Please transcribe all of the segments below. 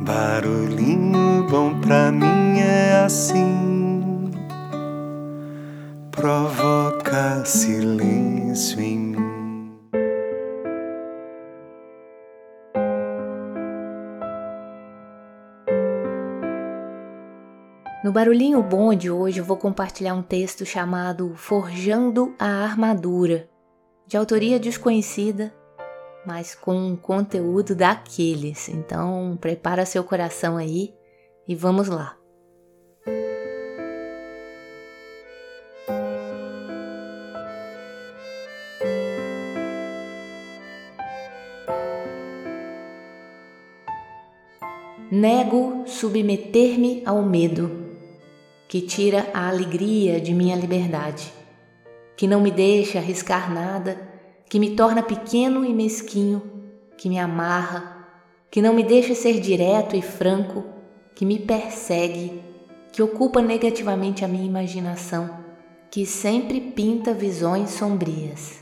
Barulhinho bom pra mim é assim, provoca silêncio em mim. No Barulhinho Bom de hoje eu vou compartilhar um texto chamado Forjando a Armadura, de autoria desconhecida mas com um conteúdo daqueles. Então, prepara seu coração aí e vamos lá. Nego submeter-me ao medo, que tira a alegria de minha liberdade, que não me deixa arriscar nada que me torna pequeno e mesquinho, que me amarra, que não me deixa ser direto e franco, que me persegue, que ocupa negativamente a minha imaginação, que sempre pinta visões sombrias.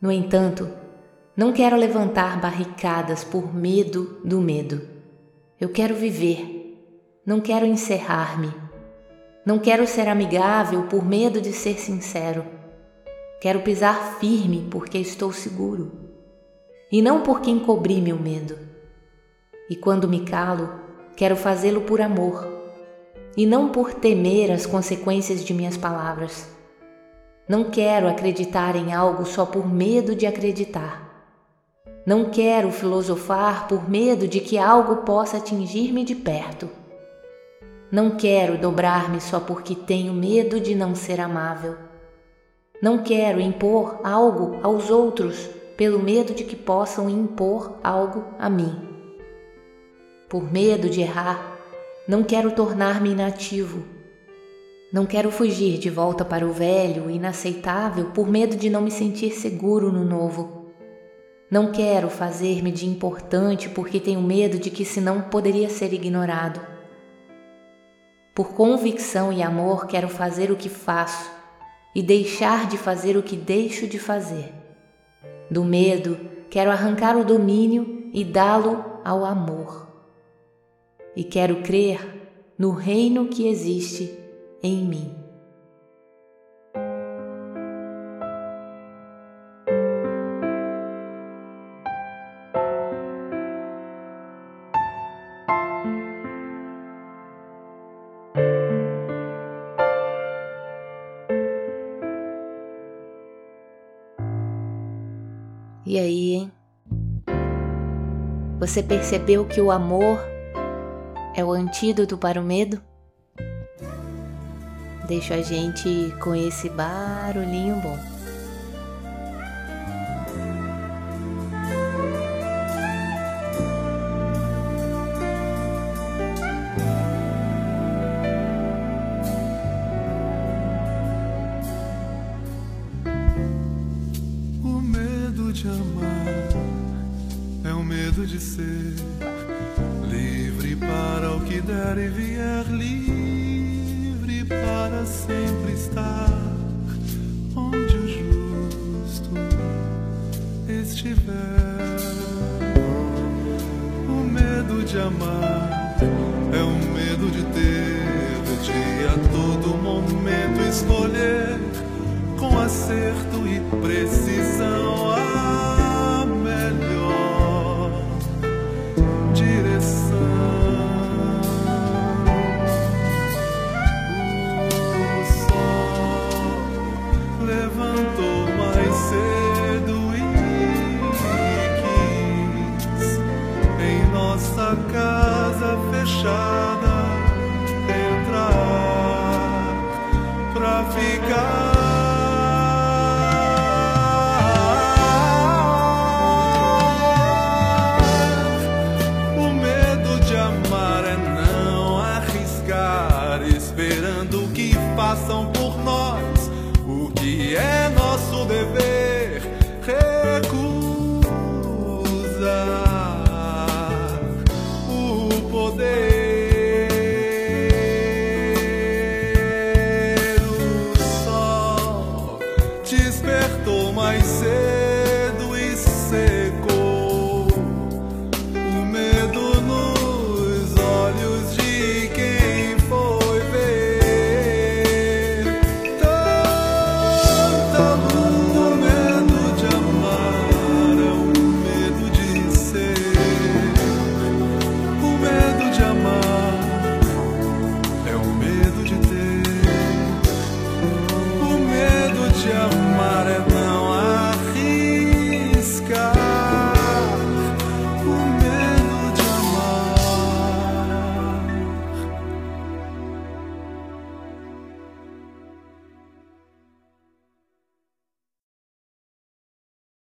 No entanto, não quero levantar barricadas por medo do medo. Eu quero viver, não quero encerrar-me. Não quero ser amigável por medo de ser sincero. Quero pisar firme porque estou seguro, e não porque encobri meu medo. E quando me calo, quero fazê-lo por amor, e não por temer as consequências de minhas palavras. Não quero acreditar em algo só por medo de acreditar. Não quero filosofar por medo de que algo possa atingir-me de perto. Não quero dobrar-me só porque tenho medo de não ser amável. Não quero impor algo aos outros pelo medo de que possam impor algo a mim. Por medo de errar, não quero tornar-me inativo. Não quero fugir de volta para o velho, inaceitável, por medo de não me sentir seguro no novo. Não quero fazer-me de importante porque tenho medo de que senão poderia ser ignorado. Por convicção e amor quero fazer o que faço e deixar de fazer o que deixo de fazer. Do medo, quero arrancar o domínio e dá-lo ao amor. E quero crer no reino que existe em mim. E aí, hein? Você percebeu que o amor é o antídoto para o medo? Deixa a gente com esse barulhinho bom. Medo de ser livre para o que der e vier, livre para sempre estar onde o justo estiver. O medo de amar é o medo de ter de a todo momento escolher com acerto e precisão. Fechada entrar pra ficar.